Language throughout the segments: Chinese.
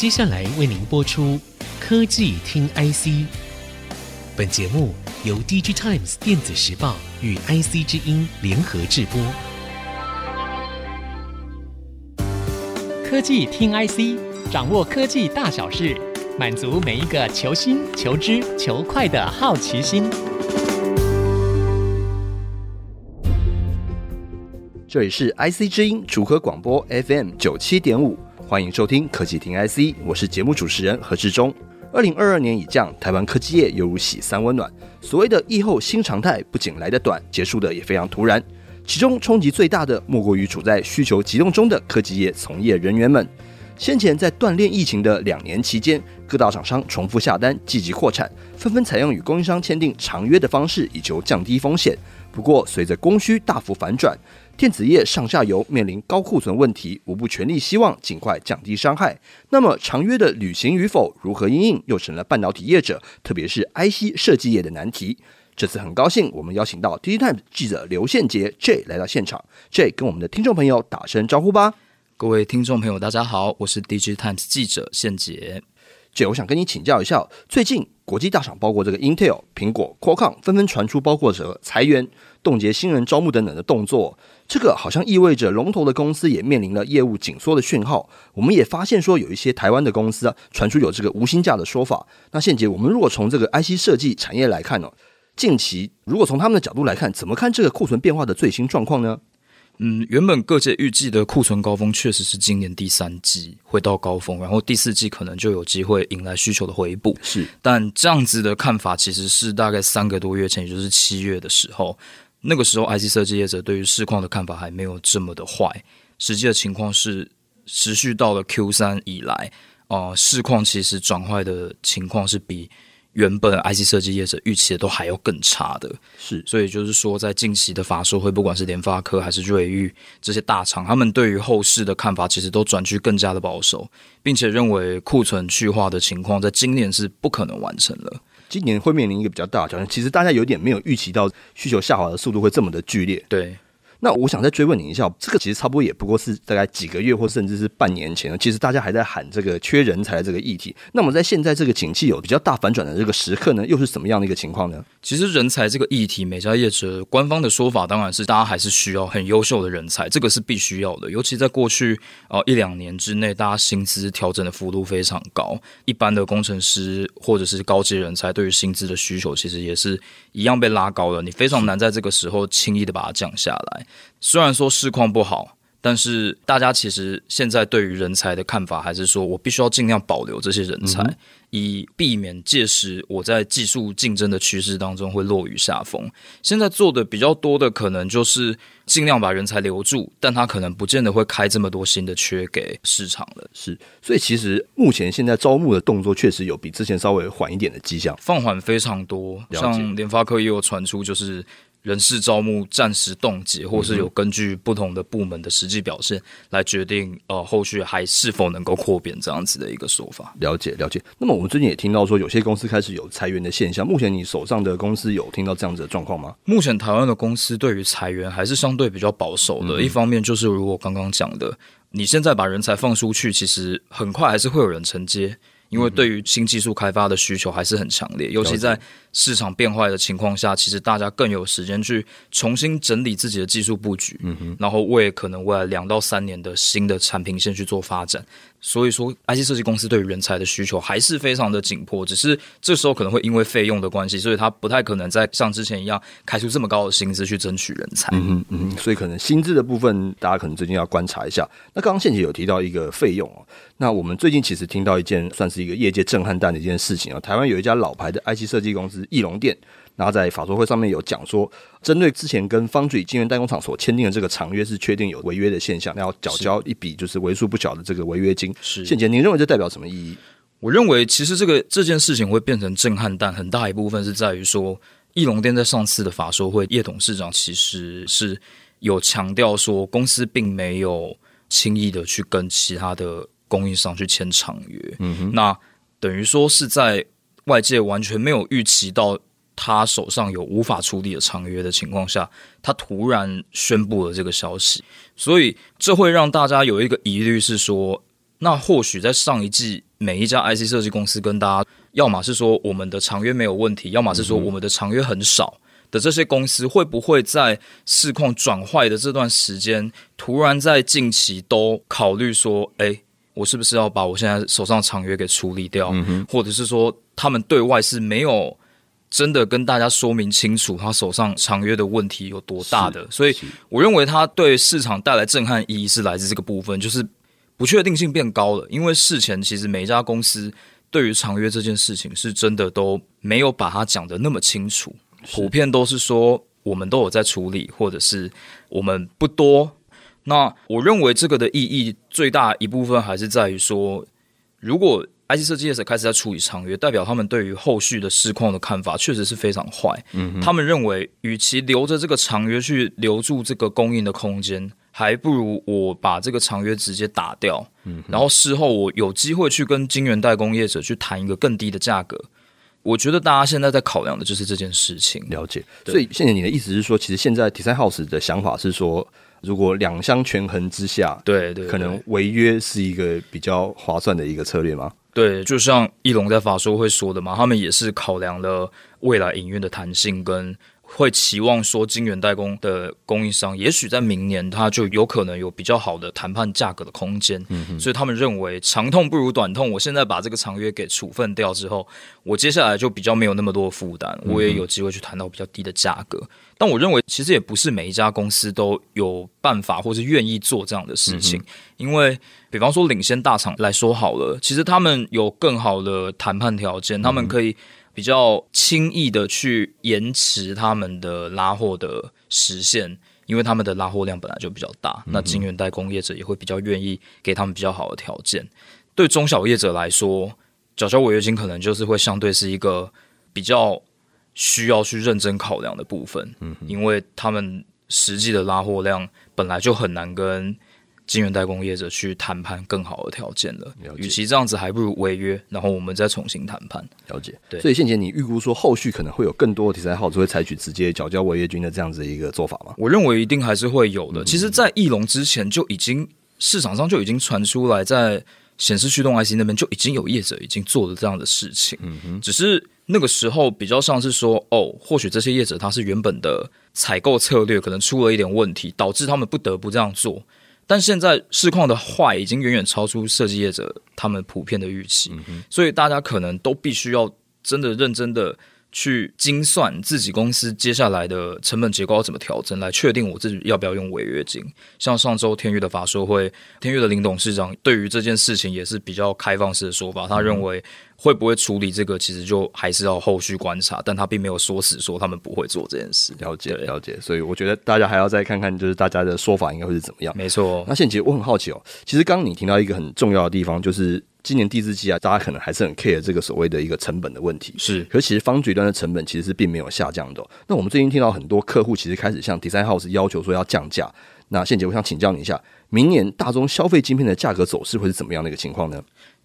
接下来为您播出科技听 IC。本节目由 DG Times 电子时报与 IC 之音联合制播。科技听 IC，掌握科技大小事，满足每一个求新、求知、求快的好奇心。这里是 IC 之音组合广播 FM 九七点五。欢迎收听科技听 IC，我是节目主持人何志忠。二零二二年已降，台湾科技业犹如洗三温暖。所谓的疫后新常态，不仅来得短，结束的也非常突然。其中冲击最大的，莫过于处在需求急冻中的科技业从业人员们。先前在锻炼疫情的两年期间，各大厂商重复下单，积极扩产，纷纷采用与供应商签订长约的方式，以求降低风险。不过，随着供需大幅反转，电子业上下游面临高库存问题，无不全力希望尽快降低伤害。那么长约的履行与否，如何应应，又成了半导体业者，特别是 IC 设计业的难题。这次很高兴，我们邀请到 DigiTimes 记者刘宪杰 J 来到现场，J 跟我们的听众朋友打声招呼吧。各位听众朋友，大家好，我是 DigiTimes 记者宪杰。J，我想跟你请教一下，最近国际大厂包括这个 Intel、苹果、Qualcomm 纷纷传出包括者裁员。冻结新人招募等等的动作，这个好像意味着龙头的公司也面临了业务紧缩的讯号。我们也发现说，有一些台湾的公司啊，传出有这个无薪假的说法。那现杰，我们如果从这个 IC 设计产业来看呢，近期如果从他们的角度来看，怎么看这个库存变化的最新状况呢？嗯，原本各界预计的库存高峰确实是今年第三季会到高峰，然后第四季可能就有机会迎来需求的回补。是，但这样子的看法其实是大概三个多月前，也就是七月的时候。那个时候，IC 设计业者对于市况的看法还没有这么的坏。实际的情况是，持续到了 Q 三以来，呃，市况其实转坏的情况是比原本 IC 设计业者预期的都还要更差的。是，所以就是说，在近期的法说会，不管是联发科还是瑞昱这些大厂，他们对于后市的看法其实都转趋更加的保守，并且认为库存去化的情况在今年是不可能完成了。今年会面临一个比较大的挑战，其实大家有点没有预期到需求下滑的速度会这么的剧烈。对。那我想再追问你一下，这个其实差不多也不过是大概几个月或甚至是半年前，其实大家还在喊这个缺人才这个议题。那么在现在这个景气有比较大反转的这个时刻呢，又是什么样的一个情况呢？其实人才这个议题，每家业者官方的说法当然是大家还是需要很优秀的人才，这个是必须要的。尤其在过去呃一两年之内，大家薪资调整的幅度非常高，一般的工程师或者是高阶人才对于薪资的需求，其实也是一样被拉高了。你非常难在这个时候轻易的把它降下来。虽然说市况不好，但是大家其实现在对于人才的看法还是说，我必须要尽量保留这些人才，嗯、以避免届时我在技术竞争的趋势当中会落于下风。现在做的比较多的可能就是尽量把人才留住，但他可能不见得会开这么多新的缺给市场了。是，所以其实目前现在招募的动作确实有比之前稍微缓一点的迹象，放缓非常多。像联发科也有传出就是。人事招募暂时冻结，或是有根据不同的部门的实际表现来决定，呃，后续还是否能够扩编这样子的一个说法。了解了解。那么我们最近也听到说，有些公司开始有裁员的现象。目前你手上的公司有听到这样子的状况吗？目前台湾的公司对于裁员还是相对比较保守的。嗯、一方面就是如我刚刚讲的，你现在把人才放出去，其实很快还是会有人承接。因为对于新技术开发的需求还是很强烈，尤其在市场变坏的情况下，其实大家更有时间去重新整理自己的技术布局，嗯哼，然后为可能未来两到三年的新的产品线去做发展。所以说，IC 设计公司对于人才的需求还是非常的紧迫，只是这时候可能会因为费用的关系，所以他不太可能再像之前一样开出这么高的薪资去争取人才。嗯哼，嗯，所以可能薪资的部分，大家可能最近要观察一下。那刚刚倩姐有提到一个费用哦，那我们最近其实听到一件算是一个业界震撼弹的一件事情啊，台湾有一家老牌的 IC 设计公司翼龙店。然后在法说会上面有讲说，针对之前跟 Foundry 晶圆代工厂所签订的这个长约是确定有违约的现象，要缴交一笔就是为数不小的这个违约金。是，宪杰，您认为这代表什么意义？我认为其实这个这件事情会变成震撼弹，很大一部分是在于说，翼龙店在上次的法说会，叶董事长其实是有强调说，公司并没有轻易的去跟其他的供应商去签长约。嗯哼，那等于说是在外界完全没有预期到。他手上有无法处理的长约的情况下，他突然宣布了这个消息，所以这会让大家有一个疑虑是说，那或许在上一季每一家 IC 设计公司跟大家，要么是说我们的长约没有问题，要么是说我们的长约很少的这些公司，会不会在市况转坏的这段时间，突然在近期都考虑说，哎，我是不是要把我现在手上长约给处理掉，嗯，或者是说他们对外是没有真的跟大家说明清楚他手上长约的问题有多大的，所以我认为他对市场带来震撼意义是来自这个部分，就是。不确定性变高了，因为事前其实每一家公司对于长约这件事情是真的都没有把它讲得那么清楚，普遍都是说我们都有在处理，或者是我们不多。那我认为这个的意义最大一部分还是在于说，如果 IC 设计业者开始在处理长约，代表他们对于后续的市况的看法确实是非常坏。嗯，他们认为，与其留着这个长约去留住这个供应的空间。还不如我把这个长约直接打掉，嗯，然后事后我有机会去跟晶圆代工业者去谈一个更低的价格。我觉得大家现在在考量的就是这件事情。了解，所以现在你的意思是说，其实现在 Design House 的想法是说，如果两相权衡之下，对对，可能违约是一个比较划算的一个策略吗？对，就像翼龙在法说会说的嘛，他们也是考量了未来营运的弹性跟。会期望说，晶圆代工的供应商，也许在明年它就有可能有比较好的谈判价格的空间。嗯，所以他们认为长痛不如短痛。我现在把这个长约给处分掉之后，我接下来就比较没有那么多负担，我也有机会去谈到比较低的价格。但我认为，其实也不是每一家公司都有办法或是愿意做这样的事情，因为比方说领先大厂来说好了，其实他们有更好的谈判条件，他们可以。比较轻易的去延迟他们的拉货的实现，因为他们的拉货量本来就比较大，那晶圆代工业者也会比较愿意给他们比较好的条件。对中小业者来说，缴交违约金可能就是会相对是一个比较需要去认真考量的部分，嗯，因为他们实际的拉货量本来就很难跟。晶圆代工业者去谈判更好的条件了。与其这样子，还不如违约，然后我们再重新谈判。了解，对。所以，现前你预估说，后续可能会有更多的 Design House 会采取直接缴交违约金的这样子的一个做法吗？我认为一定还是会有的。嗯、其实，在翼龙之前就已经市场上就已经传出来，在显示驱动 IC 那边就已经有业者已经做了这样的事情。嗯哼。只是那个时候比较像是说，哦，或许这些业者他是原本的采购策略可能出了一点问题，导致他们不得不这样做。但现在市况的坏已经远远超出设计业者他们普遍的预期，嗯，所以大家可能都必须要真的认真的去精算自己公司接下来的成本结构要怎么调整，来确定我自己要不要用违约金。像上周天钰的法说会，天钰的林董事长对于这件事情也是比较开放式的说法，他认为。会不会处理这个，其实就还是要后续观察，但他并没有说死说他们不会做这件事。了解，了解。所以我觉得大家还要再看看，就是大家的说法应该会是怎么样。没错。那现在其实我很好奇哦，其实刚刚你提到一个很重要的地方，就是今年第四季啊，大家可能还是很 care 这个所谓的一个成本的问题。是。可是其实 Foundry 端的成本其实是并没有下降的哦。那我们最近听到很多客户其实开始向 Design House 要求说要降价。那现姐我想请教你一下，明年大宗消费晶片的价格走势会是怎么样的一个情况呢？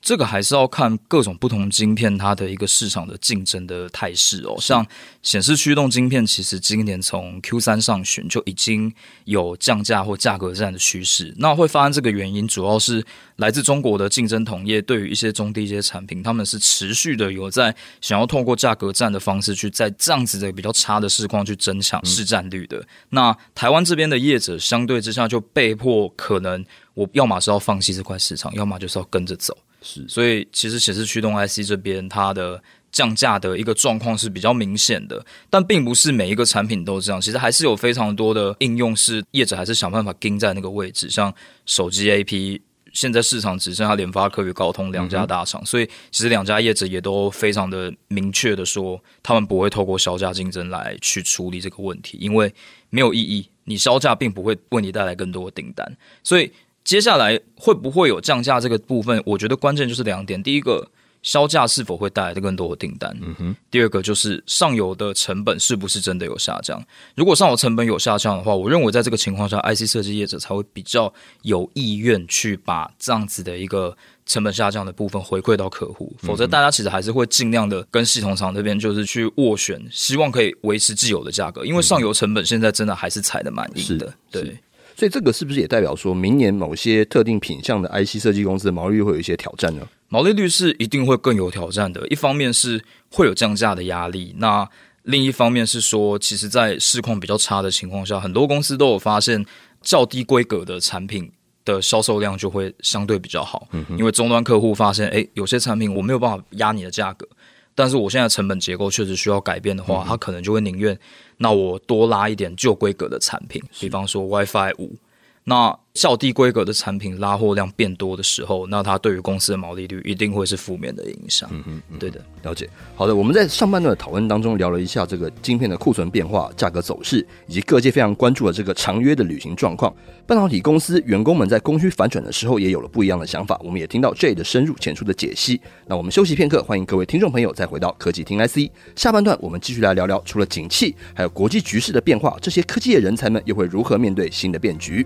这个还是要看各种不同晶片它的一个市场的竞争的态势哦。像显示驱动晶片，其实今年从 Q 三上旬就已经有降价或价格战的趋势。那会发生这个原因，主要是来自中国的竞争同业对于一些中低阶产品，他们是持续的有在想要透过价格战的方式去在这样子的比较差的市况去争抢市占率的。那台湾这边的业者相对之下就被迫可能我要么是要放弃这块市场，要么就是要跟着走。是，所以其实显示驱动 IC 这边它的降价的一个状况是比较明显的，但并不是每一个产品都这样。其实还是有非常多的应用是业者还是想办法盯在那个位置，像手机 AP，现在市场只剩下联发科与高通两家大厂，嗯，所以其实两家业者也都非常的明确的说，他们不会透过销价竞争来去处理这个问题，因为没有意义，你销价并不会为你带来更多的订单，所以。接下来会不会有降价这个部分？我觉得关键就是两点：第一个，销价是否会带来的更多的订单？嗯哼。第二个就是上游的成本是不是真的有下降？如果上游成本有下降的话，我认为在这个情况下，IC 设计业者才会比较有意愿去把这样子的一个成本下降的部分回馈到客户。否则，大家其实还是会尽量的跟系统厂这边就是去斡旋，希望可以维持既有的价格，因为上游成本现在真的还是踩的蛮硬的。对。所以这个是不是也代表说明年某些特定品项的 IC 设计公司的毛利率会有一些挑战呢？毛利率是一定会更有挑战的。一方面是会有降价的压力，那另一方面是说，其实，在市况比较差的情况下，很多公司都有发现较低规格的产品的销售量就会相对比较好。嗯，因为终端客户发现，诶，有些产品我没有办法压你的价格，但是我现在成本结构确实需要改变的话，他可能就会宁愿那我多拉一点旧规格的产品，比方说 WiFi 五。那较低规格的产品拉货量变多的时候，那它对于公司的毛利率一定会是负面的影响。嗯嗯，嗯，对的，了解。好的，我们在上半段的讨论当中聊了一下这个晶片的库存变化、价格走势，以及各界非常关注的这个长约的履行状况。半导体公司员工们在供需反转的时候，也有了不一样的想法。我们也听到 Jay 的深入浅出的解析。那我们休息片刻，欢迎各位听众朋友再回到科技听 IC。下半段我们继续来聊聊，除了景气，还有国际局势的变化，这些科技业人才们又会如何面对新的变局？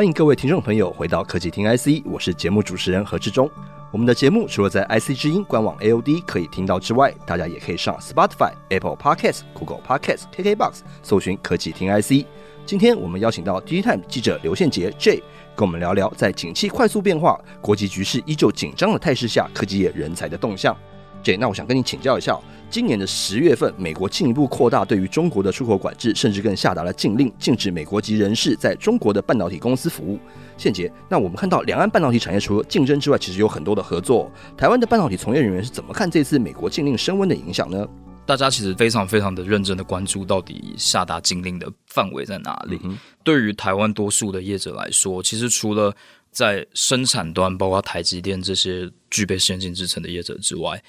欢迎各位听众朋友回到科技听 IC，我是节目主持人何志忠。我们的节目除了在 IC 之音官网 AOD 可以听到之外，大家也可以上 Spotify、Apple Podcasts、Google Podcasts、KKBox 搜寻科技听 IC。今天我们邀请到 DITIME 记者刘宪杰 J 跟我们聊聊在景气快速变化、国际局势依旧紧张的态势下，科技业人才的动向。Jay，那我想跟你请教一下，今年的十月份，美国进一步扩大对于中国的出口管制，甚至更下达了禁令，禁止美国籍人士在中国的半导体公司服务。现杰，那我们看到两岸半导体产业除了竞争之外，其实有很多的合作。台湾的半导体从业人员是怎么看这次美国禁令升温的影响呢？大家其实非常非常的认真的关注到底下达禁令的范围在哪里。嗯、对于台湾多数的业者来说，其实除了在生产端，包括台积电这些具备先进制程的业者之外，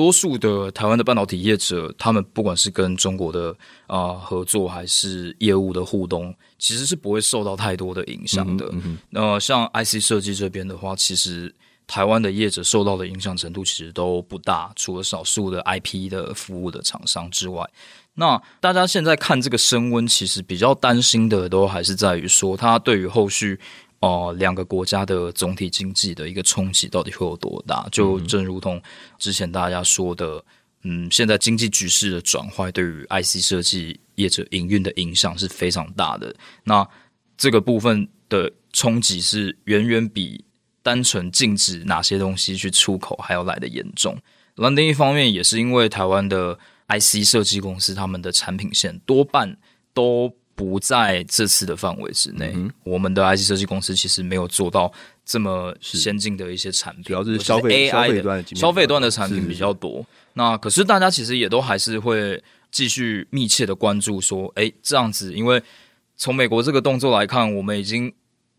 多数的台湾的半导体业者，他们不管是跟中国的啊、呃、合作，还是业务的互动，其实是不会受到太多的影响的。那、嗯嗯呃、像 IC 设计这边的话，其实台湾的业者受到的影响程度其实都不大，除了少数的 IP 的服务的厂商之外，那大家现在看这个升温，其实比较担心的都还是在于说，它对于后续。哦、呃，两个国家的总体经济的一个冲击到底会有多大？就正如同之前大家说的，嗯，现在经济局势的转换对于 IC 设计业者营运的影响是非常大的。那这个部分的冲击是远远比单纯禁止哪些东西去出口还要来的严重。那另一方面，也是因为台湾的 IC 设计公司他们的产品线多半都。不在这次的范围之内，嗯。我们的 IC 设计公司其实没有做到这么先进的一些产品，主要是消费 AI 消费端的，消费端的产品比较多。那可是大家其实也都还是会继续密切的关注，说，哎，这样子，因为从美国这个动作来看，我们已经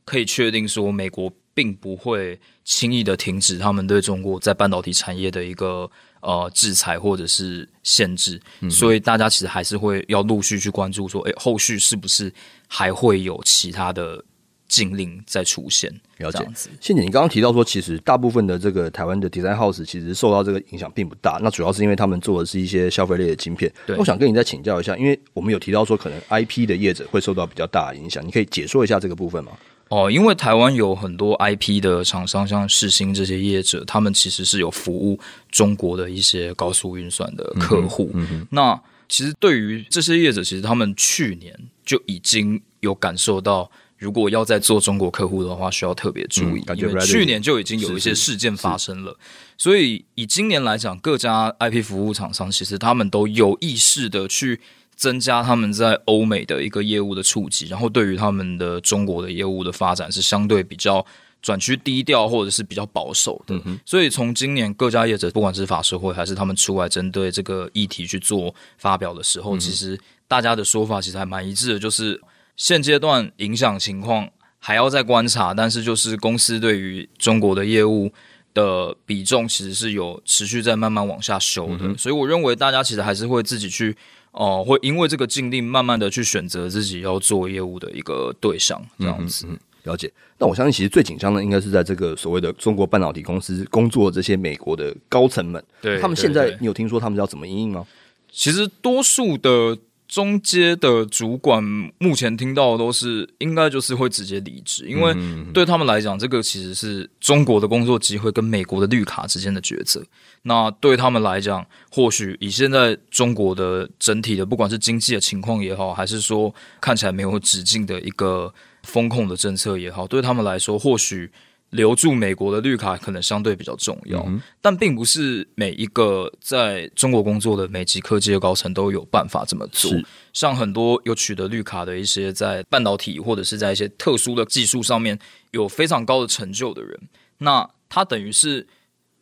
可以确定说，美国并不会轻易的停止他们对中国在半导体产业的一个。呃，制裁或者是限制，嗯，所以大家其实还是会要陆续去关注，说，哎，后续是不是还会有其他的禁令再出现？了解。宪杰，你刚刚提到说，其实大部分的这个台湾的 design house 其实受到这个影响并不大，那主要是因为他们做的是一些消费类的晶片。对。我想跟你再请教一下，因为我们有提到说，可能 IP 的业者会受到比较大的影响，你可以解说一下这个部分吗？哦，因为台湾有很多 IP 的厂商，像世芯这些业者，他们其实是有服务中国的一些高速运算的客户。嗯嗯、那其实对于这些业者，其实他们去年就已经有感受到，如果要在做中国客户的话，需要特别注意，嗯、因为去年就已经有一些事件发生了。所以以今年来讲，各家 IP 服务厂商其实他们都有意识的去。增加他们在欧美的一个业务的触及，然后对于他们的中国的业务的发展是相对比较转趋低调或者是比较保守的。嗯、所以从今年各家业者，不管是法说会还是他们出来针对这个议题去做发表的时候，嗯、其实大家的说法其实还蛮一致的，就是现阶段影响情况还要再观察，但是就是公司对于中国的业务的比重其实是有持续在慢慢往下修的。嗯、所以我认为大家其实还是会自己去。哦，会因为这个禁令，慢慢的去选择自己要做业务的一个对象，这样子。嗯嗯、了解。那我相信，其实最紧张的应该是在这个所谓的中国半导体公司工作的这些美国的高层们。对，他们现在，你有听说他们要怎么应应吗？其实多数的中阶的主管目前听到的都是，应该就是会直接离职，因为对他们来讲，这个其实是中国的工作机会跟美国的绿卡之间的抉择。那对他们来讲，或许以现在中国的整体的不管是经济的情况也好，还是说看起来没有止境的一个风控的政策也好，对他们来说，或许。留住美国的绿卡可能相对比较重要，嗯、但并不是每一个在中国工作的美籍科技的高层都有办法这么做。像很多有取得绿卡的一些在半导体或者是在一些特殊的技术上面有非常高的成就的人，那他等于是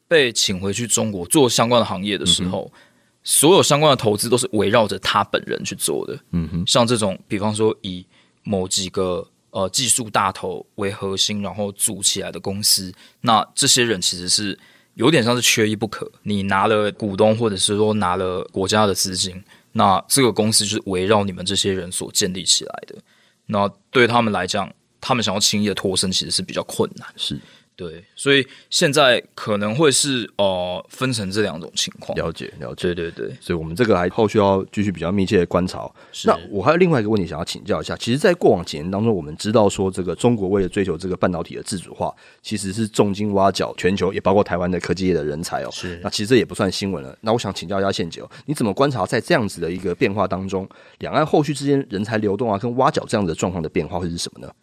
被请回去中国做相关的行业的时候，嗯、所有相关的投资都是围绕着他本人去做的。嗯哼，像这种，比方说以某几个。呃，技术大头为核心，然后组起来的公司，那这些人其实是有点像是缺一不可。你拿了股东，或者是说拿了国家的资金，那这个公司就是围绕你们这些人所建立起来的。那对他们来讲，他们想要轻易的脱身，其实是比较困难。是。对，所以现在可能会是呃分成这两种情况。了解，了解，对对对。所以我们这个还后续要继续比较密切的观察。那我还有另外一个问题想要请教一下，其实，在过往几年当中，我们知道说，这个中国为了追求这个半导体的自主化，其实是重金挖角全球，也包括台湾的科技业的人才哦。是。那其实这也不算新闻了。那我想请教一下宪杰哦，你怎么观察在这样子的一个变化当中，两岸后续之间人才流动啊，跟挖角这样子的状况的变化会是什么呢？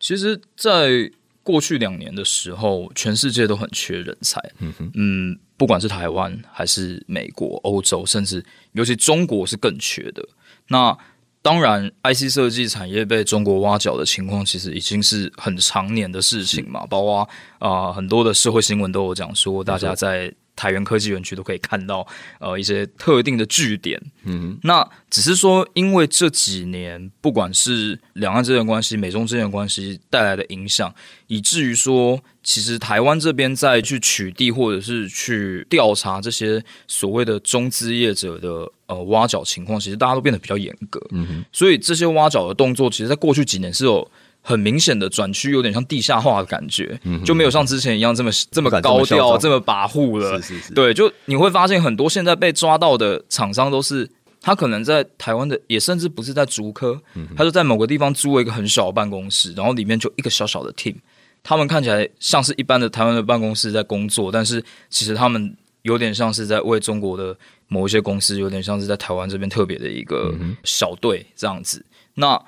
其实，在过去两年的时候，全世界都很缺人才。嗯哼，嗯，不管是台湾还是美国、欧洲，甚至尤其中国是更缺的。那当然，IC 设计产业被中国挖角的情况，其实已经是很常年的事情嘛。包括啊、呃，很多的社会新闻都有讲说，大家在。台元科技园区都可以看到，呃，一些特定的据点。嗯，那只是说，因为这几年不管是两岸之间关系、美中之间关系带来的影响，以至于说，其实台湾这边在去取缔或者是去调查这些所谓的中资业者的呃挖角情况，其实大家都变得比较严格。嗯哼，所以这些挖角的动作，其实在过去几年是有。很明显的转区，有点像地下化的感觉，嗯、就没有像之前一样这么这么高调、这么，跋扈了。是是是，对，就你会发现很多现在被抓到的厂商都是，他可能在台湾的，也甚至不是在竹科，嗯、他就在某个地方租了一个很小的办公室，然后里面就一个小小的 team，他们看起来像是一般的台湾的办公室在工作，但是其实他们有点像是在为中国的某一些公司，有点像是在台湾这边特别的一个小队这样子。那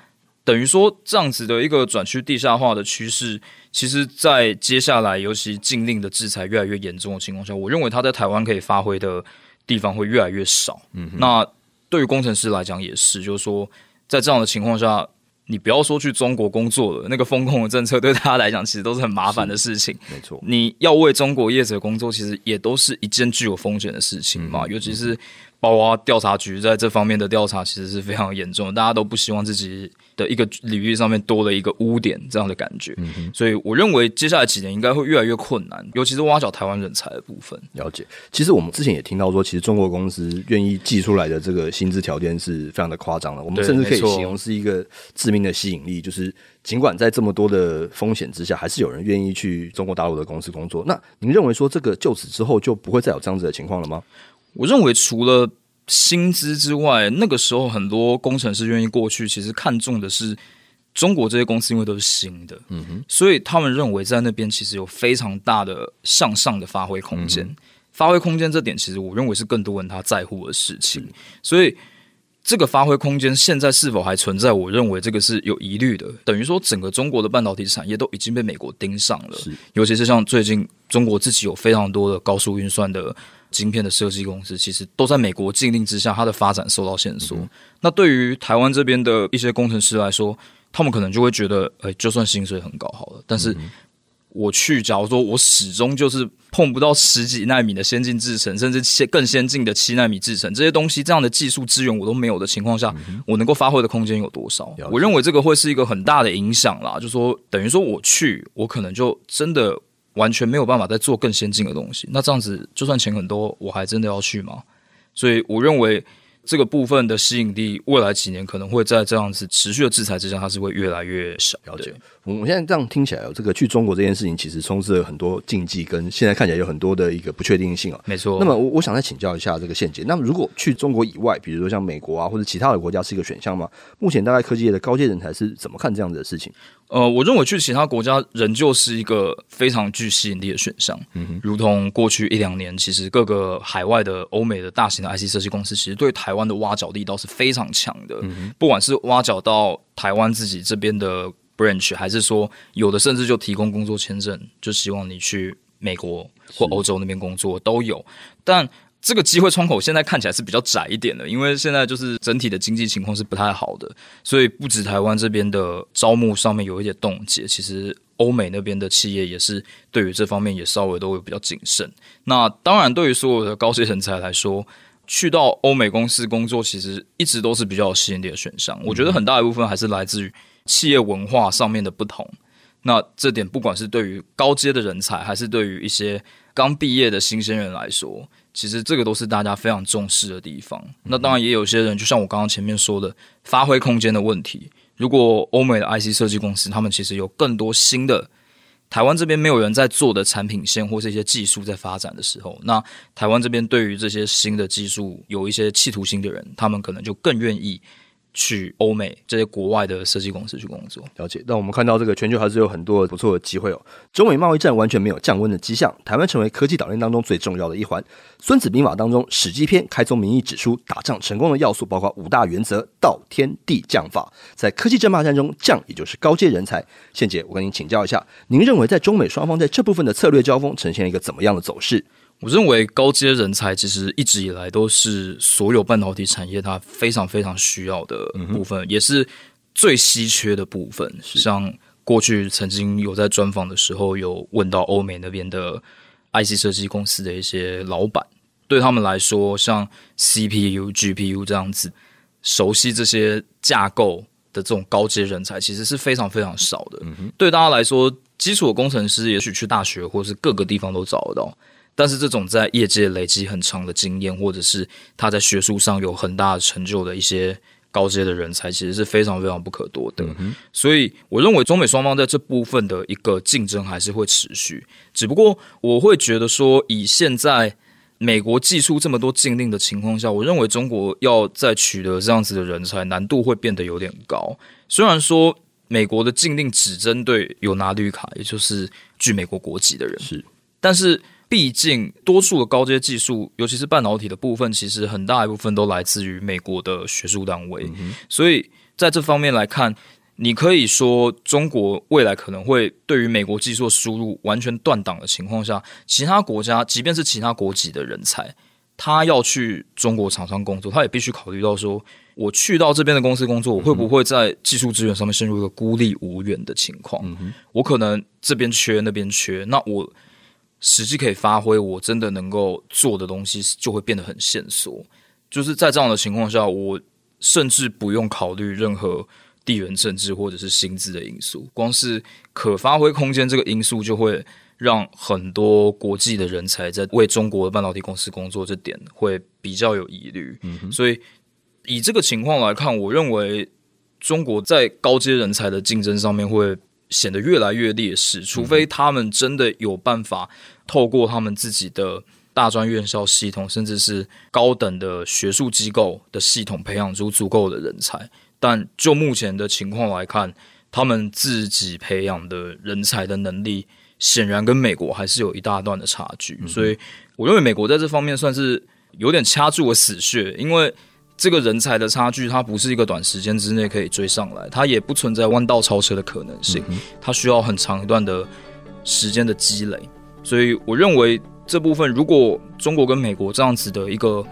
等于说，这样子的一个转趋地下化的趋势，其实，在接下来，尤其禁令的制裁越来越严重的情况下，我认为他在台湾可以发挥的地方会越来越少。嗯，那对于工程师来讲也是，就是说，在这样的情况下，你不要说去中国工作了，那个风控的政策对大家来讲，其实都是很麻烦的事情。没错，你要为中国业者工作，其实也都是一件具有风险的事情嘛，嗯、尤其是。包括调查局在这方面的调查其实是非常严重的，大家都不希望自己的一个领域上面多了一个污点这样的感觉。嗯，所以我认为接下来几年应该会越来越困难，尤其是挖角台湾人才的部分。了解，其实我们之前也听到说，其实中国公司愿意寄出来的这个薪资条件是非常的夸张的，我们甚至可以形容是一个致命的吸引力，就是尽管在这么多的风险之下，还是有人愿意去中国大陆的公司工作。那您认为说这个就此之后就不会再有这样子的情况了吗？我认为除了薪资之外，那个时候很多工程师愿意过去，其实看重的是中国这些公司，因为都是新的，嗯哼，所以他们认为在那边其实有非常大的向上的发挥空间。嗯、发挥空间这点，其实我认为是更多人他在乎的事情。嗯、所以这个发挥空间现在是否还存在？我认为这个是有疑虑的。等于说，整个中国的半导体产业都已经被美国盯上了，是尤其是像最近中国自己有非常多的高速运算的。晶片的设计公司其实都在美国禁令之下，它的发展受到限缩。嗯、那对于台湾这边的一些工程师来说，他们可能就会觉得，哎，就算薪水很高好了，但是我去，假如说我始终就是碰不到十几纳米的先进制程，甚至更先进的七纳米制程这些东西，这样的技术资源我都没有的情况下，嗯、我能够发挥的空间有多少？我认为这个会是一个很大的影响啦。就是说等于说我去，我可能就真的。完全没有办法再做更先进的东西，那这样子就算钱很多，我还真的要去吗？所以我认为这个部分的吸引力，未来几年可能会在这样子持续的制裁之下，它是会越来越小。了解。我们现在这样听起来，这个去中国这件事情其实充斥了很多禁忌，跟现在看起来有很多的一个不确定性啊。没错。那么我我想再请教一下这个宪杰，那么如果去中国以外，比如说像美国啊或者其他的国家是一个选项吗？目前大概科技业的高阶人才是怎么看这样子的事情？呃，我认为去其他国家仍旧是一个非常具吸引力的选项。嗯哼，如同过去一两年，其实各个海外的欧美的大型的 IC 设计公司，其实对台湾的挖角力道是非常强的。嗯哼，不管是挖角到台湾自己这边的 branch，还是说有的甚至就提供工作签证，就希望你去美国或欧洲那边工作都有。但这个机会窗口现在看起来是比较窄一点的，因为现在就是整体的经济情况是不太好的，所以不止台湾这边的招募上面有一点冻结，其实欧美那边的企业也是对于这方面也稍微都会比较谨慎。那当然，对于所有的高阶人才来说，去到欧美公司工作，其实一直都是比较有吸引力的选项。我觉得很大一部分还是来自于企业文化上面的不同。那这点不管是对于高阶的人才，还是对于一些刚毕业的新鲜人来说，其实这个都是大家非常重视的地方。那当然也有些人，就像我刚刚前面说的，发挥空间的问题。如果欧美的 IC 设计公司，他们其实有更多新的台湾这边没有人在做的产品线或是一些技术在发展的时候，那台湾这边对于这些新的技术有一些企图心的人，他们可能就更愿意。去欧美这些国外的设计公司去工作，了解。那我们看到这个全球还是有很多不错的机会哦。中美贸易战完全没有降温的迹象，台湾成为科技岛链当中最重要的一环。孙子兵法当中《史记》篇开宗明义指出，打仗成功的要素包括五大原则：道、天、地、将、法。在科技争霸战中，将也就是高阶人才。宪杰，我跟您请教一下，您认为在中美双方在这部分的策略交锋呈现一个怎么样的走势？我认为高阶人才其实一直以来都是所有半导体产业它非常非常需要的部分，嗯、也是最稀缺的部分。像过去曾经有在专访的时候，有问到欧美那边的 IC 设计公司的一些老板，对他们来说，像 CPU、GPU 这样子熟悉这些架构的这种高阶人才，其实是非常非常少的。嗯、对大家来说，基础的工程师也许去大学或是各个地方都找得到。但是这种在业界累积很长的经验，或者是他在学术上有很大的成就的一些高阶的人才，其实是非常非常不可多得。嗯、所以，我认为中美双方在这部分的一个竞争还是会持续。只不过，我会觉得说，以现在美国寄出这么多禁令的情况下，我认为中国要再取得这样子的人才，难度会变得有点高。虽然说美国的禁令只针对有拿绿卡，也就是具美国国籍的人，是，但是。毕竟，多数的高阶技术，尤其是半导体的部分，其实很大一部分都来自于美国的学术单位。嗯。所以，在这方面来看，你可以说，中国未来可能会对于美国技术输入完全断档的情况下，其他国家，即便是其他国籍的人才，他要去中国厂商工作，他也必须考虑到说，我去到这边的公司工作，我会不会在技术资源上面陷入一个孤立无援的情况？嗯。我可能这边缺，那边缺，那我。实际可以发挥，我真的能够做的东西就会变得很线索。就是在这样的情况下，我甚至不用考虑任何地缘政治或者是薪资的因素，光是可发挥空间这个因素，就会让很多国际的人才在为中国的半导体公司工作，这点会比较有疑虑。嗯。所以以这个情况来看，我认为中国在高阶人才的竞争上面会。显得越来越劣势，除非他们真的有办法透过他们自己的大专院校系统，甚至是高等的学术机构的系统，培养出足够的人才。但就目前的情况来看，他们自己培养的人才的能力，显然跟美国还是有一大段的差距。所以，我认为美国在这方面算是有点掐住我死穴，因为。这个人才的差距，它不是一个短时间之内可以追上来，它也不存在弯道超车的可能性，它需要很长一段的时间的积累。所以，我认为这部分如果中国跟美国这样子的一个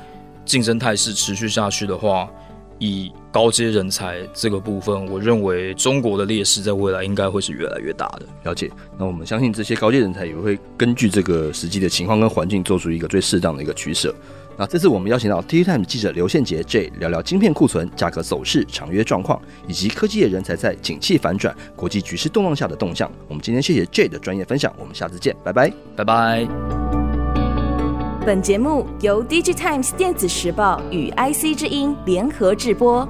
竞争态势持续下去的话，以高阶人才这个部分，我认为中国的劣势在未来应该会是越来越大的。了解，那我们相信这些高阶人才也会根据这个实际的情况跟环境，做出一个最适当的一个取舍。那这次我们邀请到 DigiTimes 记者刘宪杰 J 聊聊晶片库存、价格走势、长约状况，以及科技业人才在景气反转、国际局势动荡下的动向。我们今天谢谢 J 的专业分享，我们下次见，拜拜，拜拜。本节目由 DigiTimes 电子时报与 IC 之音联合制播。